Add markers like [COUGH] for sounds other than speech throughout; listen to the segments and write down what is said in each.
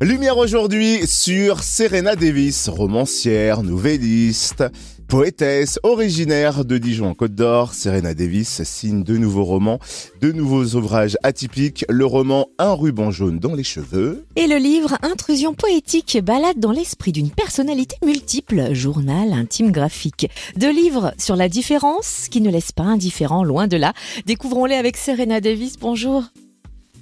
Lumière aujourd'hui sur Serena Davis, romancière, nouvelliste, poétesse, originaire de Dijon en Côte d'Or. Serena Davis signe de nouveaux romans, de nouveaux ouvrages atypiques, le roman Un ruban jaune dans les cheveux. Et le livre Intrusion poétique, balade dans l'esprit d'une personnalité multiple, journal intime graphique. Deux livres sur la différence qui ne laissent pas indifférent, loin de là. Découvrons-les avec Serena Davis. Bonjour.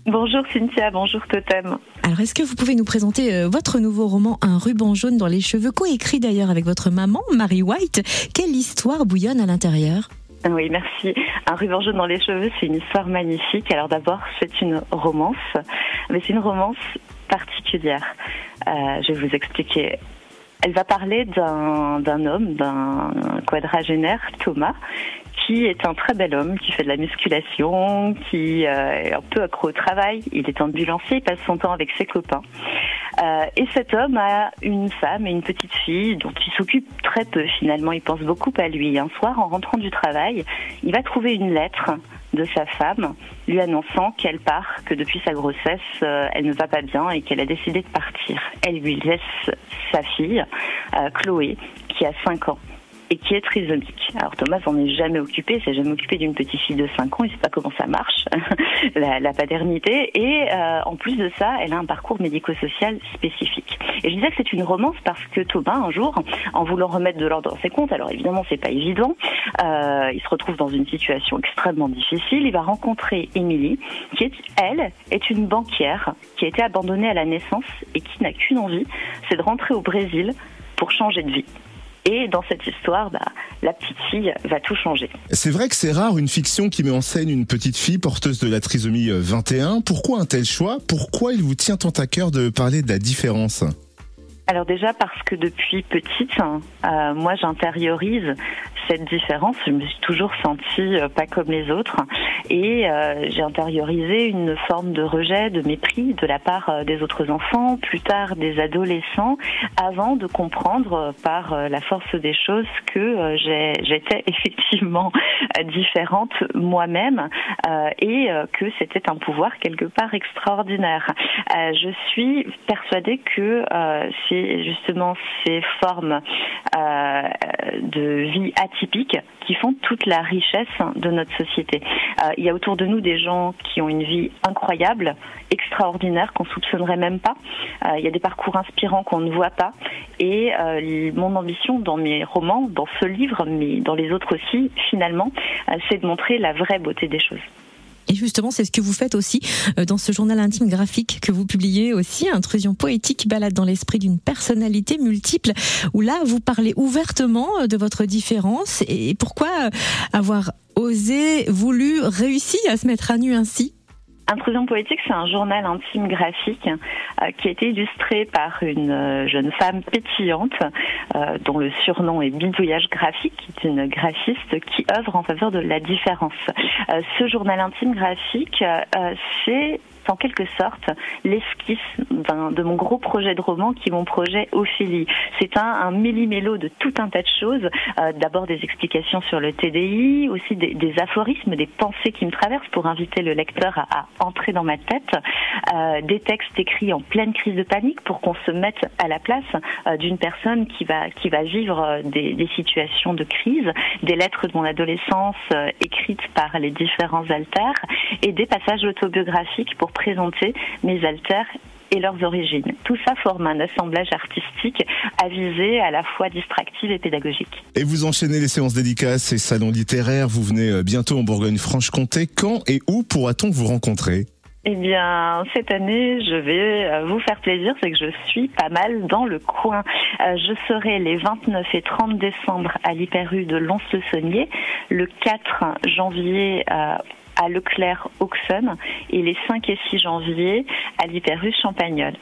Bonjour Cynthia, bonjour Totem. Alors, est-ce que vous pouvez nous présenter euh, votre nouveau roman Un ruban jaune dans les cheveux, coécrit d'ailleurs avec votre maman, Marie White? Quelle histoire bouillonne à l'intérieur? Oui, merci. Un ruban jaune dans les cheveux, c'est une histoire magnifique. Alors d'abord, c'est une romance, mais c'est une romance particulière. Euh, je vais vous expliquer. Elle va parler d'un homme, d'un quadragénaire, Thomas, qui est un très bel homme, qui fait de la musculation, qui euh, est un peu accro au travail. Il est ambulancier, il passe son temps avec ses copains. Euh, et cet homme a une femme et une petite fille dont il s'occupe très peu finalement. Il pense beaucoup à lui. Un soir, en rentrant du travail, il va trouver une lettre de sa femme lui annonçant qu'elle part, que depuis sa grossesse, euh, elle ne va pas bien et qu'elle a décidé de partir. Elle lui laisse sa fille, Chloé, qui a 5 ans et qui est trisomique. Alors Thomas s'en est jamais occupé, il s'est jamais occupé d'une petite fille de 5 ans, il sait pas comment ça marche, [LAUGHS] la, paternité, et euh, en plus de ça, elle a un parcours médico-social spécifique. Et je disais que c'est une romance parce que Thomas, un jour, en voulant remettre de l'ordre dans ses comptes, alors évidemment c'est pas évident, euh, il se retrouve dans une situation extrêmement difficile, il va rencontrer Émilie, qui est, elle, est une banquière qui a été abandonnée à la naissance et qui n'a qu'une envie, c'est de rentrer au Brésil pour changer de vie. Et dans cette histoire, bah, la petite fille va tout changer. C'est vrai que c'est rare une fiction qui met en scène une petite fille porteuse de la trisomie 21. Euh, Pourquoi un tel choix? Pourquoi il vous tient tant à cœur de parler de la différence? Alors déjà parce que depuis petite, euh, moi j'intériorise cette différence. Je me suis toujours sentie euh, pas comme les autres et euh, j'ai intériorisé une forme de rejet, de mépris de la part euh, des autres enfants, plus tard des adolescents, avant de comprendre par la force des choses que j'étais [LAUGHS] effectivement différente moi-même et que c'était un pouvoir quelque part extraordinaire. je suis persuadée que c'est justement ces formes de vie atypiques qui font toute la richesse de notre société. Euh, il y a autour de nous des gens qui ont une vie incroyable, extraordinaire, qu'on soupçonnerait même pas. Euh, il y a des parcours inspirants qu'on ne voit pas. Et euh, mon ambition dans mes romans, dans ce livre, mais dans les autres aussi, finalement, c'est de montrer la vraie beauté des choses. Et justement, c'est ce que vous faites aussi euh, dans ce journal intime graphique que vous publiez aussi, Intrusion poétique, balade dans l'esprit d'une personnalité multiple, où là, vous parlez ouvertement euh, de votre différence. Et pourquoi euh, avoir osé, voulu, réussi à se mettre à nu ainsi? Intrusion poétique, c'est un journal intime graphique euh, qui a été illustré par une euh, jeune femme pétillante euh, dont le surnom est Bidouillage graphique, qui est une graphiste qui œuvre en faveur de la différence. ce journal intime graphique, c'est en quelque sorte l'esquisse de mon gros projet de roman qui est mon projet Ophélie. C'est un, un de tout un tas de choses. Euh, d'abord des explications sur le TDI, aussi des, aphorismes, des pensées qui me traversent pour inviter le lecteur à, entrer dans ma tête, euh, des textes écrits en pleine crise de panique pour qu'on se mette à la place euh, d'une personne qui va, qui va vivre des, des, situations de crise, des lettres de mon adolescence écrites par les différents alters et des passages autobiographiques pour présenter mes alters et leurs origines. Tout ça forme un assemblage artistique avisé à la fois distractif et pédagogique. Et vous enchaînez les séances dédicaces et salons littéraires. Vous venez euh, bientôt en Bourgogne-Franche-Comté. Quand et où pourra-t-on vous rencontrer? Eh bien, cette année, je vais euh, vous faire plaisir, c'est que je suis pas mal dans le coin. Euh, je serai les 29 et 30 décembre à l'Hyper-U de Lons-le-Saunier, le 4 janvier à Leclerc-Auxonne et les 5 et 6 janvier à l'Hyperus Champagnol.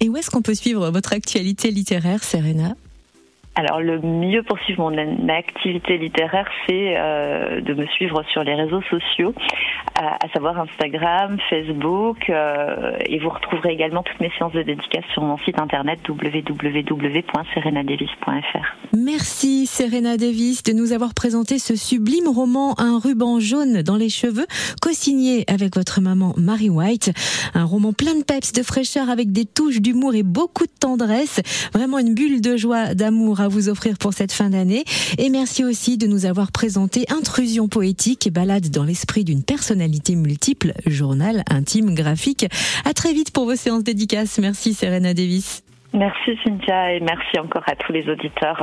Et où est-ce qu'on peut suivre votre actualité littéraire, Serena? Alors le mieux pour suivre mon activité littéraire, c'est euh, de me suivre sur les réseaux sociaux, à, savoir Instagram, Facebook, euh, et vous retrouverez également toutes mes séances de dédicace sur mon site internet www.serenadevis.fr. Merci Serena Davis de nous avoir présenté ce sublime roman Un ruban jaune dans les cheveux, co-signé avec votre maman Mary White. Un roman plein de peps, de fraîcheur avec des touches d'humour et beaucoup de tendresse. Vraiment une bulle de joie, d'amour à vous offrir pour cette fin d'année. Et merci aussi de nous avoir présenté Intrusion poétique et balade dans l'esprit d'une personnalité multiple, journal intime graphique. À très vite pour vos séances dédicaces. Merci Serena Davis. Merci Cynthia et merci encore à tous les auditeurs